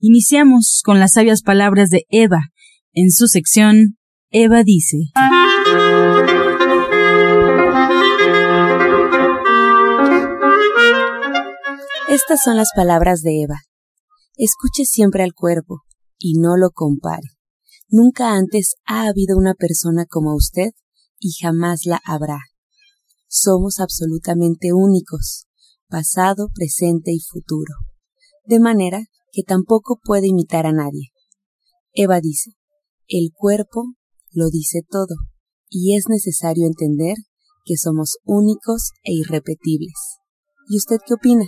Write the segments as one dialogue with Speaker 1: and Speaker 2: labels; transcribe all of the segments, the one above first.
Speaker 1: Iniciamos con las sabias palabras de Eva. En su sección, Eva dice.
Speaker 2: Estas son las palabras de Eva. Escuche siempre al cuerpo y no lo compare. Nunca antes ha habido una persona como usted y jamás la habrá. Somos absolutamente únicos, pasado, presente y futuro, de manera que tampoco puede imitar a nadie. Eva dice, el cuerpo lo dice todo, y es necesario entender que somos únicos e irrepetibles. ¿Y usted qué opina?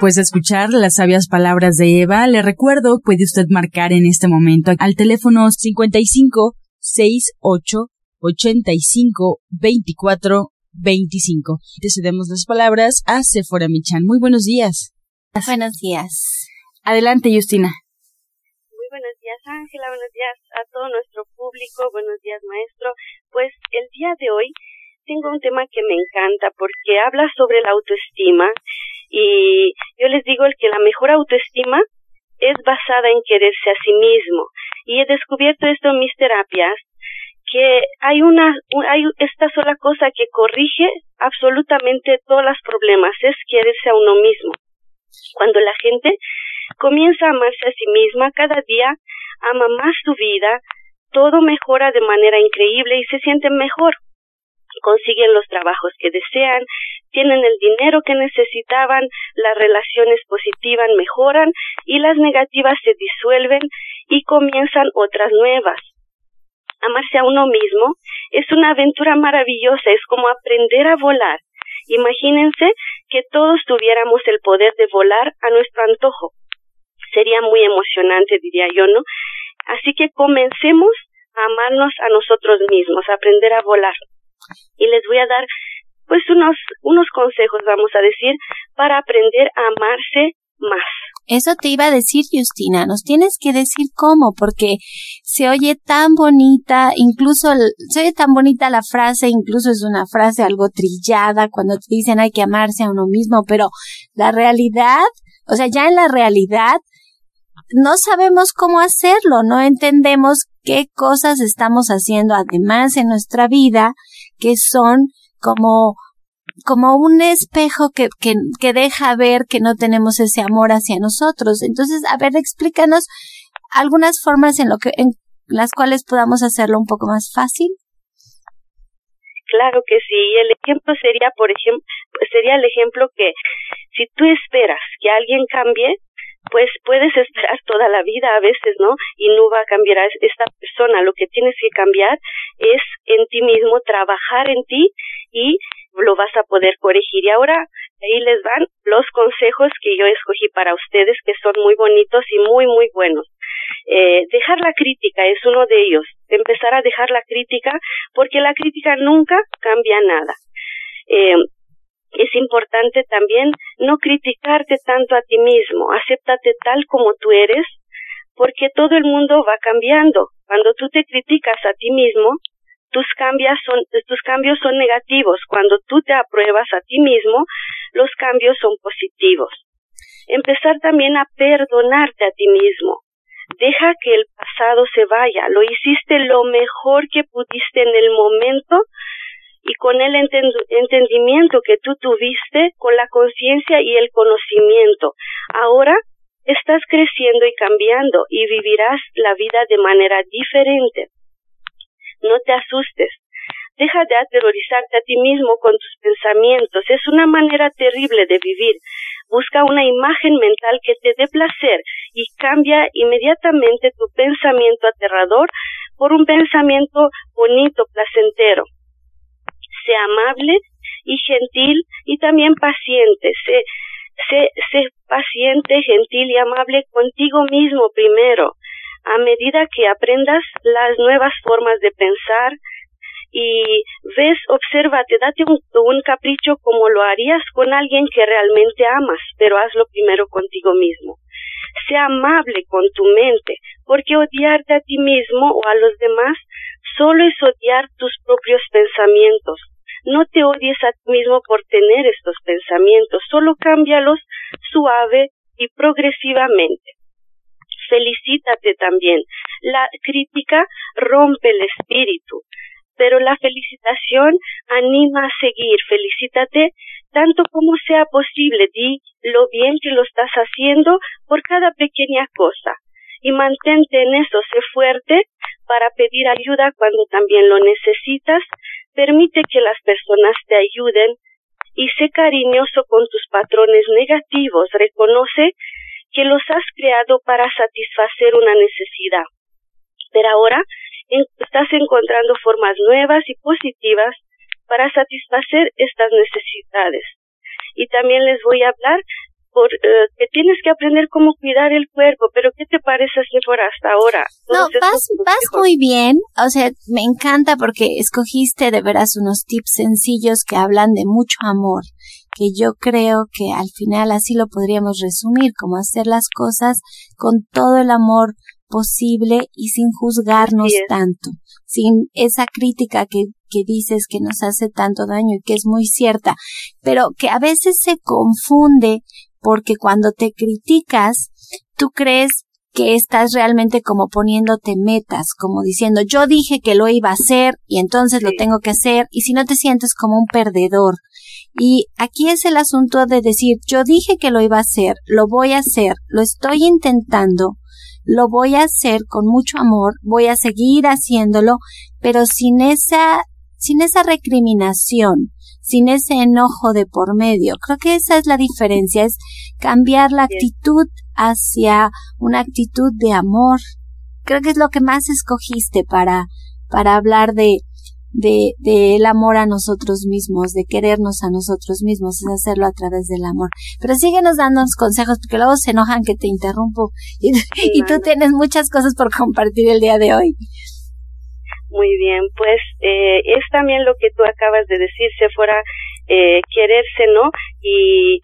Speaker 1: Pues escuchar las sabias palabras de Eva, le recuerdo, puede usted marcar en este momento al teléfono 55 68 85 24 25. Te cedemos las palabras a Sephora Michan. Muy buenos días.
Speaker 3: Buenos días.
Speaker 1: Adelante, Justina.
Speaker 4: Muy buenos días, Ángela. Buenos días a todo nuestro público. Buenos días, maestro. Pues el día de hoy tengo un tema que me encanta porque habla sobre la autoestima y yo les digo el que la mejor autoestima es basada en quererse a sí mismo. Y he descubierto esto en mis terapias, que hay una, hay esta sola cosa que corrige absolutamente todos los problemas, es quererse a uno mismo. Cuando la gente comienza a amarse a sí misma, cada día ama más su vida, todo mejora de manera increíble y se sienten mejor consiguen los trabajos que desean, tienen el dinero que necesitaban, las relaciones positivas mejoran y las negativas se disuelven y comienzan otras nuevas. Amarse a uno mismo es una aventura maravillosa, es como aprender a volar. Imagínense que todos tuviéramos el poder de volar a nuestro antojo. Sería muy emocionante, diría yo, ¿no? Así que comencemos a amarnos a nosotros mismos, a aprender a volar y les voy a dar pues unos unos consejos vamos a decir para aprender a amarse más.
Speaker 3: Eso te iba a decir, Justina, nos tienes que decir cómo, porque se oye tan bonita, incluso se oye tan bonita la frase, incluso es una frase algo trillada cuando te dicen hay que amarse a uno mismo, pero la realidad, o sea, ya en la realidad, no sabemos cómo hacerlo, no entendemos qué cosas estamos haciendo además en nuestra vida que son como como un espejo que, que, que deja ver que no tenemos ese amor hacia nosotros. Entonces, a ver, explícanos algunas formas en lo que, en las cuales podamos hacerlo un poco más fácil.
Speaker 4: Claro que sí. El ejemplo sería, por ejemplo, sería el ejemplo que si tú esperas que alguien cambie, pues puedes esperar toda la vida a veces, ¿no? Y no va a cambiar a esta persona. Lo que tienes que cambiar es en ti mismo, trabajar en ti y lo vas a poder corregir. Y ahora ahí les van los consejos que yo escogí para ustedes, que son muy bonitos y muy, muy buenos. Eh, dejar la crítica es uno de ellos. Empezar a dejar la crítica, porque la crítica nunca cambia nada. Eh, es importante también no criticarte tanto a ti mismo, acéptate tal como tú eres, porque todo el mundo va cambiando. Cuando tú te criticas a ti mismo, tus cambios son, tus cambios son negativos. Cuando tú te apruebas a ti mismo, los cambios son positivos. Empezar también a perdonarte a ti mismo. Deja que el pasado se vaya. Lo hiciste lo mejor que pudiste en el momento y con el entendimiento que tú tuviste, con la conciencia y el conocimiento. Ahora estás creciendo y cambiando y vivirás la vida de manera diferente. No te asustes. Deja de aterrorizarte a ti mismo con tus pensamientos. Es una manera terrible de vivir. Busca una imagen mental que te dé placer y cambia inmediatamente tu pensamiento aterrador por un pensamiento bonito, placentero sea amable y gentil y también paciente. Sé, Sé, sé paciente, gentil y amable contigo mismo primero. A medida que aprendas las nuevas formas de pensar, y ves, obsérvate, date un, un, capricho como lo harías con alguien que realmente amas, pero hazlo primero contigo mismo. Sea amable con tu mente, porque odiarte a ti mismo o a los demás solo es odiar tus propios pensamientos. No te odies a ti mismo por tener estos pensamientos, solo cámbialos suave y progresivamente. Felicítate también. La crítica rompe el espíritu pero la felicitación anima a seguir. Felicítate tanto como sea posible. Di lo bien que lo estás haciendo por cada pequeña cosa. Y mantente en eso, sé fuerte para pedir ayuda cuando también lo necesitas. Permite que las personas te ayuden y sé cariñoso con tus patrones negativos. Reconoce que los has creado para satisfacer una necesidad. Pero ahora estás encontrando formas nuevas y positivas para satisfacer estas necesidades. Y también les voy a hablar por eh, que tienes que aprender cómo cuidar el cuerpo, pero ¿qué te parece por hasta ahora?
Speaker 3: No, vas, vas muy bien, o sea, me encanta porque escogiste de veras unos tips sencillos que hablan de mucho amor, que yo creo que al final así lo podríamos resumir, como hacer las cosas con todo el amor posible y sin juzgarnos tanto, sin esa crítica que, que dices que nos hace tanto daño y que es muy cierta, pero que a veces se confunde porque cuando te criticas, tú crees que estás realmente como poniéndote metas, como diciendo yo dije que lo iba a hacer y entonces lo tengo que hacer y si no te sientes como un perdedor. Y aquí es el asunto de decir yo dije que lo iba a hacer, lo voy a hacer, lo estoy intentando, lo voy a hacer con mucho amor, voy a seguir haciéndolo, pero sin esa, sin esa recriminación, sin ese enojo de por medio. Creo que esa es la diferencia, es cambiar la actitud hacia una actitud de amor. Creo que es lo que más escogiste para, para hablar de, de, de el amor a nosotros mismos, de querernos a nosotros mismos, es hacerlo a través del amor. Pero síguenos dando consejos, porque luego se enojan que te interrumpo y, y tú tienes muchas cosas por compartir el día de hoy.
Speaker 4: Muy bien, pues eh, es también lo que tú acabas de decir, se fuera eh, quererse, ¿no? Y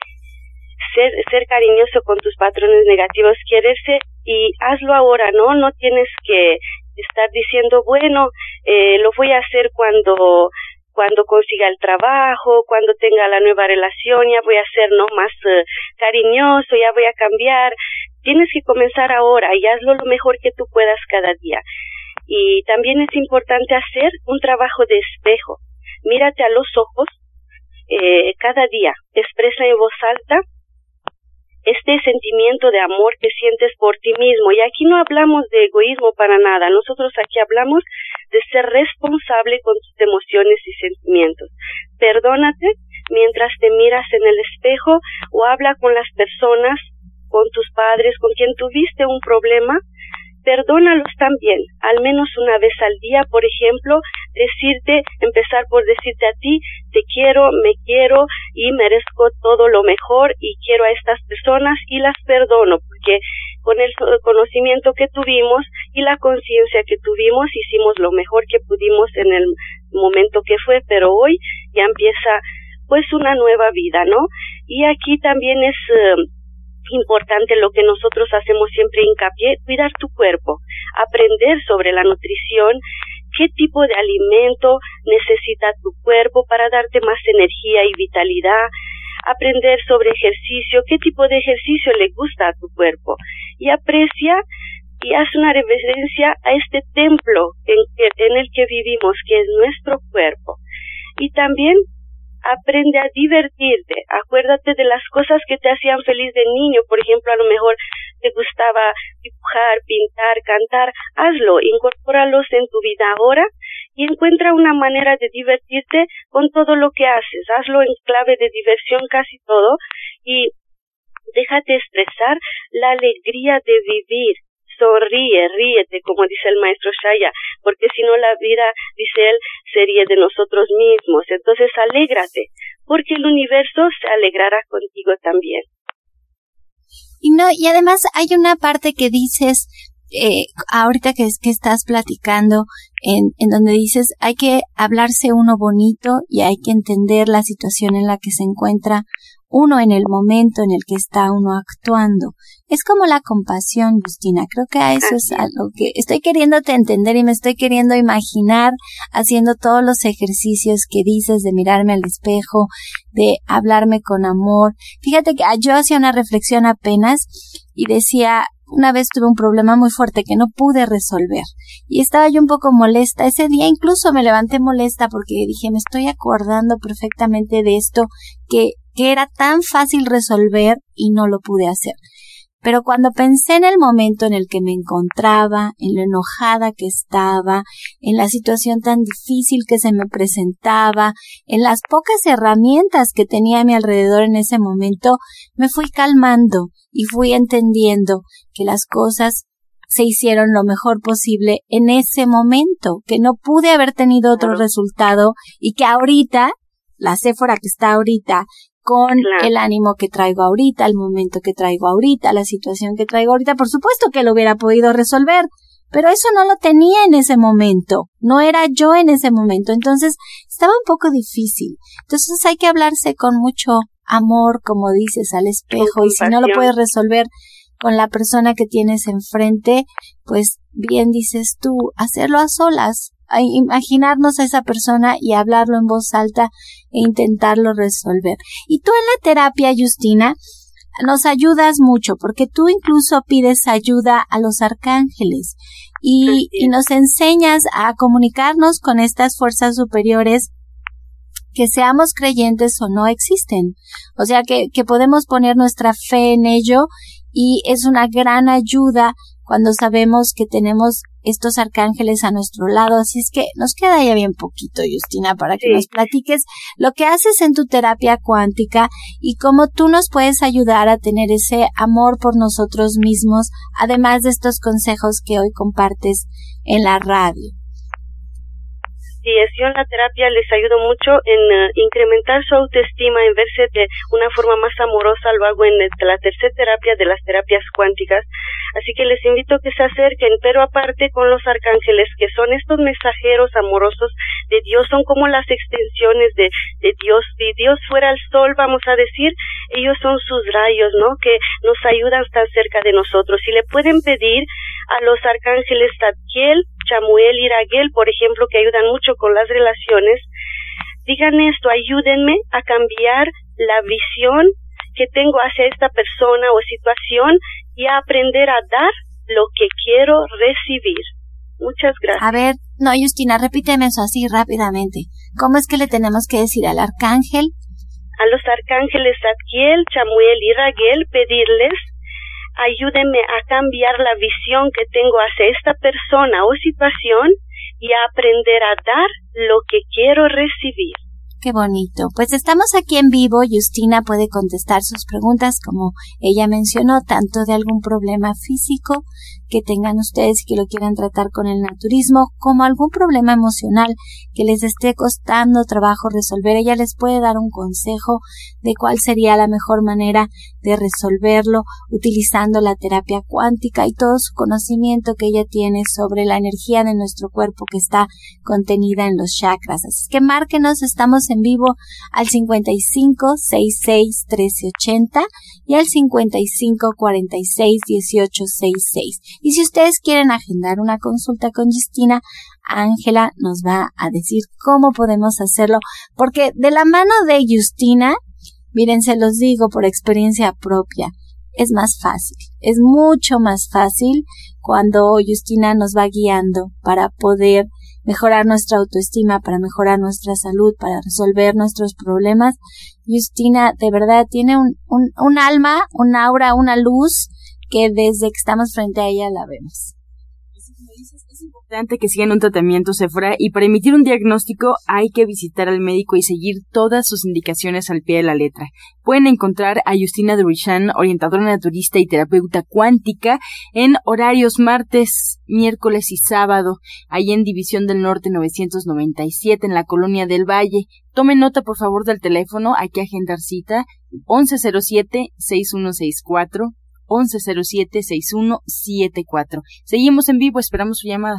Speaker 4: ser, ser cariñoso con tus patrones negativos, quererse y hazlo ahora, ¿no? No tienes que estar diciendo, bueno, eh, lo voy a hacer cuando cuando consiga el trabajo, cuando tenga la nueva relación, ya voy a ser no más eh, cariñoso, ya voy a cambiar. Tienes que comenzar ahora y hazlo lo mejor que tú puedas cada día. Y también es importante hacer un trabajo de espejo. Mírate a los ojos eh, cada día, expresa en voz alta este sentimiento de amor que sientes por ti mismo. Y aquí no hablamos de egoísmo para nada, nosotros aquí hablamos de ser responsable con tus emociones y sentimientos. Perdónate mientras te miras en el espejo o habla con las personas, con tus padres, con quien tuviste un problema perdónalos también, al menos una vez al día, por ejemplo, decirte, empezar por decirte a ti, te quiero, me quiero y merezco todo lo mejor y quiero a estas personas y las perdono, porque con el conocimiento que tuvimos y la conciencia que tuvimos hicimos lo mejor que pudimos en el momento que fue, pero hoy ya empieza pues una nueva vida, ¿no? Y aquí también es eh, importante lo que nosotros hacemos siempre hincapié, cuidar tu cuerpo, aprender sobre la nutrición, qué tipo de alimento necesita tu cuerpo para darte más energía y vitalidad, aprender sobre ejercicio, qué tipo de ejercicio le gusta a tu cuerpo y aprecia y haz una reverencia a este templo en, en el que vivimos, que es nuestro cuerpo. Y también aprende a divertirte, acuérdate de las cosas que te hacían feliz de niño, por ejemplo, a lo mejor te gustaba dibujar, pintar, cantar, hazlo, incorpóralos en tu vida ahora y encuentra una manera de divertirte con todo lo que haces, hazlo en clave de diversión casi todo y déjate expresar la alegría de vivir, sonríe, ríete, como dice el maestro Shaya, porque si no la vida, dice él, sería de nosotros mismos. Entonces alégrate, porque el universo se alegrará contigo también.
Speaker 3: Y no, y además hay una parte que dices, eh, ahorita que, que estás platicando, en, en donde dices, hay que hablarse uno bonito y hay que entender la situación en la que se encuentra uno en el momento en el que está uno actuando. Es como la compasión, Justina. Creo que a eso es algo que estoy queriéndote entender y me estoy queriendo imaginar haciendo todos los ejercicios que dices de mirarme al espejo, de hablarme con amor. Fíjate que ah, yo hacía una reflexión apenas y decía, una vez tuve un problema muy fuerte que no pude resolver y estaba yo un poco molesta. Ese día incluso me levanté molesta porque dije, me estoy acordando perfectamente de esto que que era tan fácil resolver y no lo pude hacer. Pero cuando pensé en el momento en el que me encontraba, en lo enojada que estaba, en la situación tan difícil que se me presentaba, en las pocas herramientas que tenía a mi alrededor en ese momento, me fui calmando y fui entendiendo que las cosas se hicieron lo mejor posible en ese momento, que no pude haber tenido otro resultado y que ahorita, la Séfora que está ahorita, con el ánimo que traigo ahorita, el momento que traigo ahorita, la situación que traigo ahorita. Por supuesto que lo hubiera podido resolver, pero eso no lo tenía en ese momento, no era yo en ese momento, entonces estaba un poco difícil. Entonces hay que hablarse con mucho amor, como dices, al espejo, y si no lo puedes resolver con la persona que tienes enfrente, pues bien dices tú, hacerlo a solas, a imaginarnos a esa persona y hablarlo en voz alta e intentarlo resolver. Y tú en la terapia, Justina, nos ayudas mucho porque tú incluso pides ayuda a los arcángeles y, y nos enseñas a comunicarnos con estas fuerzas superiores que seamos creyentes o no existen. O sea que, que podemos poner nuestra fe en ello y es una gran ayuda cuando sabemos que tenemos estos arcángeles a nuestro lado. Así es que nos queda ya bien poquito, Justina, para que nos platiques lo que haces en tu terapia cuántica y cómo tú nos puedes ayudar a tener ese amor por nosotros mismos, además de estos consejos que hoy compartes en la radio
Speaker 4: en la terapia les ayudo mucho en eh, incrementar su autoestima, en verse de una forma más amorosa, lo hago en la tercera terapia de las terapias cuánticas. Así que les invito a que se acerquen, pero aparte con los arcángeles, que son estos mensajeros amorosos de Dios, son como las extensiones de, de Dios. Si Dios fuera el sol, vamos a decir, ellos son sus rayos, ¿no? Que nos ayudan estar cerca de nosotros. Y le pueden pedir a los arcángeles Tadkiel, Chamuel y Raguel, por ejemplo, que ayudan mucho con las relaciones, digan esto, ayúdenme a cambiar la visión que tengo hacia esta persona o situación y a aprender a dar lo que quiero recibir. Muchas gracias.
Speaker 3: A ver, no, Justina, repíteme eso así rápidamente. ¿Cómo es que le tenemos que decir al arcángel?
Speaker 4: A los arcángeles Adkiel, Chamuel y Raguel pedirles ayúdenme a cambiar la visión que tengo hacia esta persona o situación y a aprender a dar lo que quiero recibir.
Speaker 3: Qué bonito. Pues estamos aquí en vivo. Justina puede contestar sus preguntas, como ella mencionó, tanto de algún problema físico que tengan ustedes y que lo quieran tratar con el naturismo, como algún problema emocional que les esté costando trabajo resolver. Ella les puede dar un consejo de cuál sería la mejor manera de resolverlo utilizando la terapia cuántica y todo su conocimiento que ella tiene sobre la energía de nuestro cuerpo que está contenida en los chakras. Así que márquenos, estamos en vivo al 55 66 1380 y al 55 46 18 66. Y si ustedes quieren agendar una consulta con Justina, Ángela nos va a decir cómo podemos hacerlo, porque de la mano de Justina, miren, se los digo por experiencia propia, es más fácil, es mucho más fácil cuando Justina nos va guiando para poder mejorar nuestra autoestima, para mejorar nuestra salud, para resolver nuestros problemas. Justina de verdad tiene un, un, un alma, un aura, una luz que desde que estamos frente a ella la vemos.
Speaker 1: Es importante que sigan un tratamiento Sephora y para emitir un diagnóstico hay que visitar al médico y seguir todas sus indicaciones al pie de la letra. Pueden encontrar a Justina Durishan, orientadora naturista y terapeuta cuántica, en horarios martes, miércoles y sábado, ahí en División del Norte 997 en la Colonia del Valle. Tomen nota por favor del teléfono, hay que agendar cita 1107 6164 1107-6174. Seguimos en vivo, esperamos su llamada.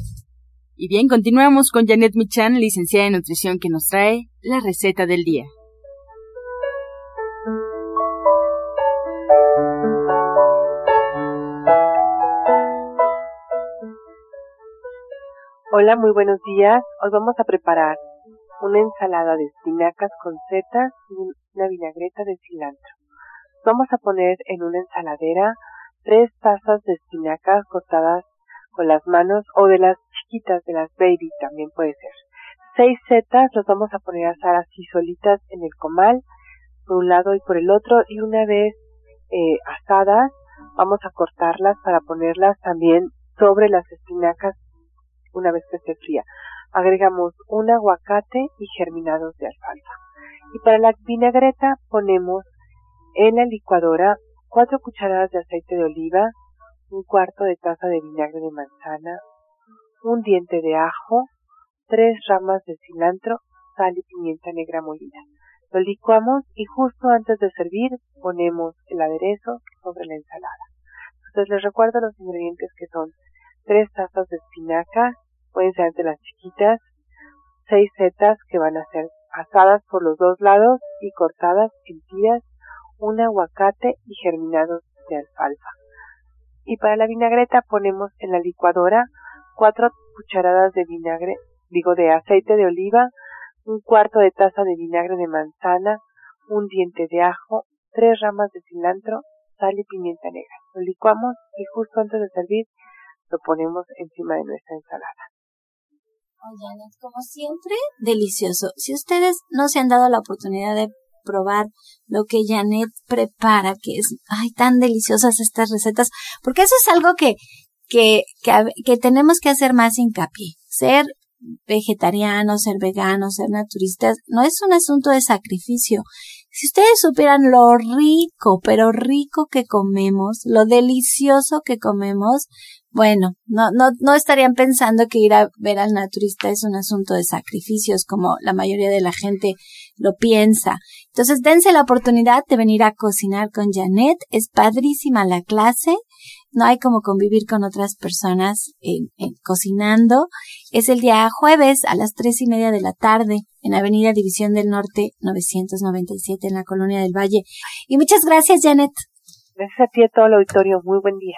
Speaker 1: Y bien, continuamos con Janet Michan, licenciada en nutrición, que nos trae la receta del día.
Speaker 5: Hola, muy buenos días. Hoy vamos a preparar una ensalada de espinacas con setas y una vinagreta de cilantro. Vamos a poner en una ensaladera tres tazas de espinacas cortadas con las manos o de las chiquitas, de las baby también puede ser. Seis setas los vamos a poner a asar así solitas en el comal, por un lado y por el otro, y una vez eh, asadas vamos a cortarlas para ponerlas también sobre las espinacas una vez que se fría. Agregamos un aguacate y germinados de alfalfa. Y para la vinagreta ponemos en la licuadora cuatro cucharadas de aceite de oliva, un cuarto de taza de vinagre de manzana, un diente de ajo, tres ramas de cilantro, sal y pimienta negra molida. Lo licuamos y justo antes de servir ponemos el aderezo sobre la ensalada. Entonces les recuerdo los ingredientes que son tres tazas de espinaca, pueden ser de las chiquitas, seis setas que van a ser asadas por los dos lados y cortadas en tiras, un aguacate y germinados de alfalfa. Y para la vinagreta ponemos en la licuadora cuatro cucharadas de vinagre, digo de aceite de oliva, un cuarto de taza de vinagre de manzana, un diente de ajo, tres ramas de cilantro, sal y pimienta negra. Lo licuamos y justo antes de servir lo ponemos encima de nuestra ensalada.
Speaker 3: Oigan, como siempre, delicioso. Si ustedes no se han dado la oportunidad de probar lo que Janet prepara, que es, ay, tan deliciosas estas recetas, porque eso es algo que, que, que, tenemos que hacer más hincapié. Ser vegetariano, ser vegano, ser naturistas, no es un asunto de sacrificio. Si ustedes supieran lo rico, pero rico que comemos, lo delicioso que comemos, bueno, no, no, no estarían pensando que ir a ver al naturista es un asunto de sacrificios como la mayoría de la gente lo piensa. Entonces dense la oportunidad de venir a cocinar con Janet. Es padrísima la clase. No hay como convivir con otras personas cocinando. Es el día jueves a las tres y media de la tarde en Avenida División del Norte 997 en la Colonia del Valle. Y muchas gracias, Janet.
Speaker 5: Gracias a ti a todo el auditorio. Muy buen día.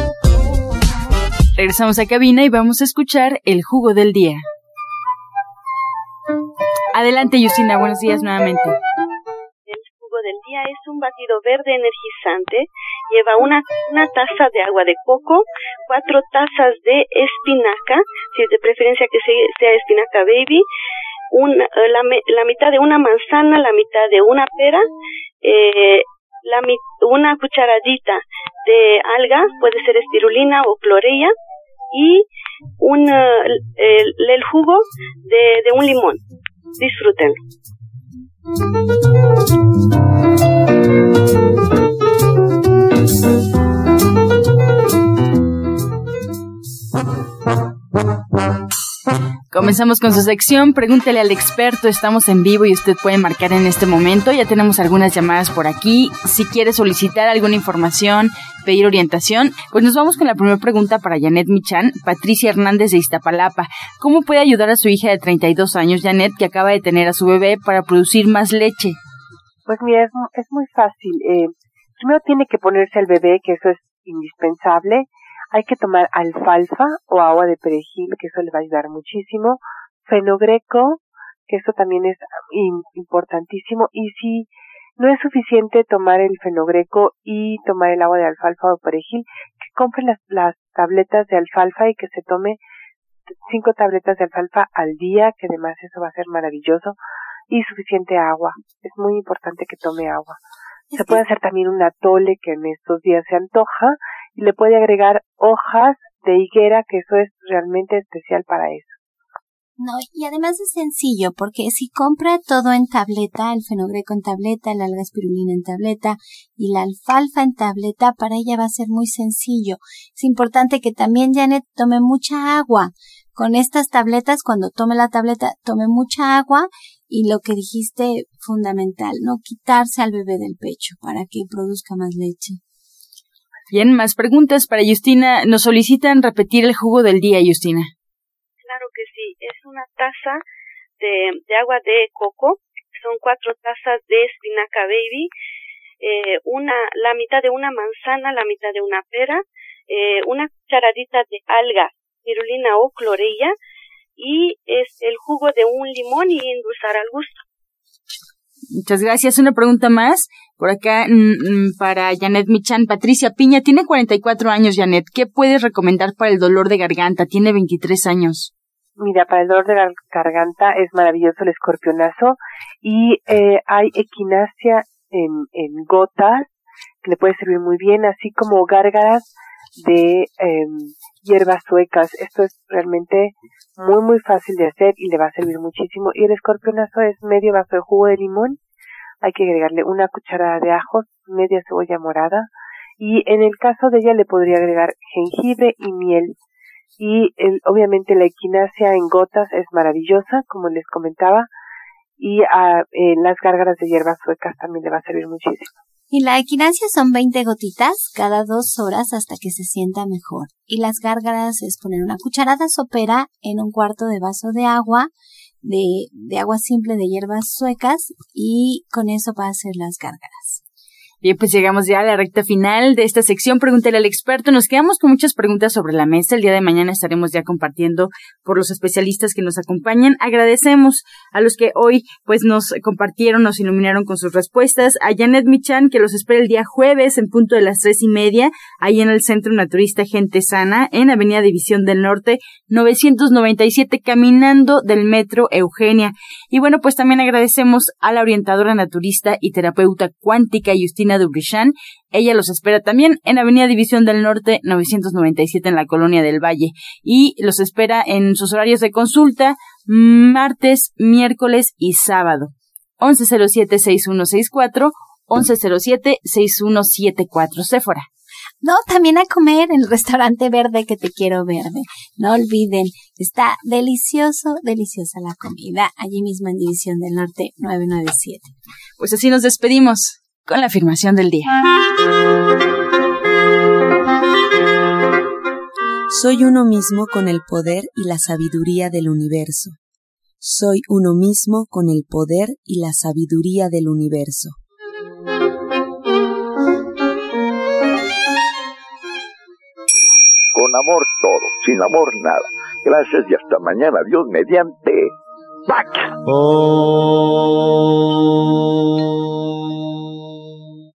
Speaker 1: Regresamos a cabina y vamos a escuchar el jugo del día. Adelante, Justina, buenos días nuevamente.
Speaker 4: El jugo del día es un batido verde energizante. Lleva una, una taza de agua de coco, cuatro tazas de espinaca, si es de preferencia que sea espinaca baby, eh, la, la, mitad de una manzana, la mitad de una pera, eh, la, una cucharadita de alga, puede ser espirulina o clorella, y un, el, el, jugo de, de un limón. Disfruten.
Speaker 1: Comenzamos con su sección, pregúntele al experto, estamos en vivo y usted puede marcar en este momento, ya tenemos algunas llamadas por aquí, si quiere solicitar alguna información, pedir orientación, pues nos vamos con la primera pregunta para Janet Michan, Patricia Hernández de Iztapalapa. ¿Cómo puede ayudar a su hija de 32 años, Janet, que acaba de tener a su bebé para producir más leche?
Speaker 5: Pues mira, es, es muy fácil. Eh, primero tiene que ponerse al bebé, que eso es indispensable hay que tomar alfalfa o agua de perejil, que eso le va a ayudar muchísimo. Fenogreco, que eso también es importantísimo. Y si no es suficiente tomar el fenogreco y tomar el agua de alfalfa o perejil, que compre las, las tabletas de alfalfa y que se tome cinco tabletas de alfalfa al día, que además eso va a ser maravilloso, y suficiente agua. Es muy importante que tome agua. Se puede hacer también un atole que en estos días se antoja y le puede agregar hojas de higuera, que eso es realmente especial para eso.
Speaker 3: No, y además es sencillo, porque si compra todo en tableta, el fenogreco en tableta, la alga espirulina en tableta y la alfalfa en tableta, para ella va a ser muy sencillo. Es importante que también Janet tome mucha agua. Con estas tabletas, cuando tome la tableta, tome mucha agua y lo que dijiste fundamental, no quitarse al bebé del pecho para que produzca más leche.
Speaker 1: Bien, más preguntas para Justina. Nos solicitan repetir el jugo del día, Justina.
Speaker 4: Claro que sí. Es una taza de, agua de coco. Son cuatro tazas de espinaca baby. Eh, una, la mitad de una manzana, la mitad de una pera, eh, una cucharadita de alga, pirulina o clorella y es el jugo de un limón y endulzar al gusto.
Speaker 1: Muchas gracias. Una pregunta más. Por acá, mm, mm, para Janet Michan, Patricia Piña, tiene 44 años, Janet. ¿Qué puedes recomendar para el dolor de garganta? Tiene 23 años.
Speaker 5: Mira, para el dolor de la garganta es maravilloso el escorpionazo y eh, hay equinacia en, en gotas que le puede servir muy bien, así como gárgaras de eh, hierbas suecas. Esto es realmente muy, muy fácil de hacer y le va a servir muchísimo. Y el escorpionazo es medio vaso de jugo de limón. Hay que agregarle una cucharada de ajos, media cebolla morada. Y en el caso de ella le podría agregar jengibre y miel. Y el, obviamente la equinacia en gotas es maravillosa, como les comentaba. Y a, eh, las gárgaras de hierbas suecas también le va a servir muchísimo.
Speaker 3: Y la equinacia son 20 gotitas cada dos horas hasta que se sienta mejor. Y las gárgaras es poner una cucharada sopera en un cuarto de vaso de agua, de, de agua simple de hierbas suecas y con eso va a hacer las gárgaras.
Speaker 1: Bien, pues llegamos ya a la recta final de esta sección. Pregúntele al experto. Nos quedamos con muchas preguntas sobre la mesa. El día de mañana estaremos ya compartiendo por los especialistas que nos acompañan. Agradecemos a los que hoy pues nos compartieron, nos iluminaron con sus respuestas. A Janet Michan, que los espera el día jueves en punto de las tres y media, ahí en el Centro Naturista Gente Sana, en Avenida División del Norte, 997, caminando del Metro Eugenia. Y bueno, pues también agradecemos a la orientadora naturista y terapeuta cuántica Justina de Dubrichan. Ella los espera también en Avenida División del Norte 997 en la Colonia del Valle y los espera en sus horarios de consulta martes, miércoles y sábado. 1107-6164, 1107-6174. Sephora.
Speaker 3: No, también a comer en el restaurante verde que te quiero verde. No olviden, está delicioso, deliciosa la comida allí mismo en División del Norte 997.
Speaker 1: Pues así nos despedimos con la afirmación del día.
Speaker 2: Soy uno mismo con el poder y la sabiduría del universo. Soy uno mismo con el poder y la sabiduría del universo.
Speaker 6: Con amor todo, sin amor nada. Gracias y hasta mañana. Dios mediante. ¡Pax! Oh.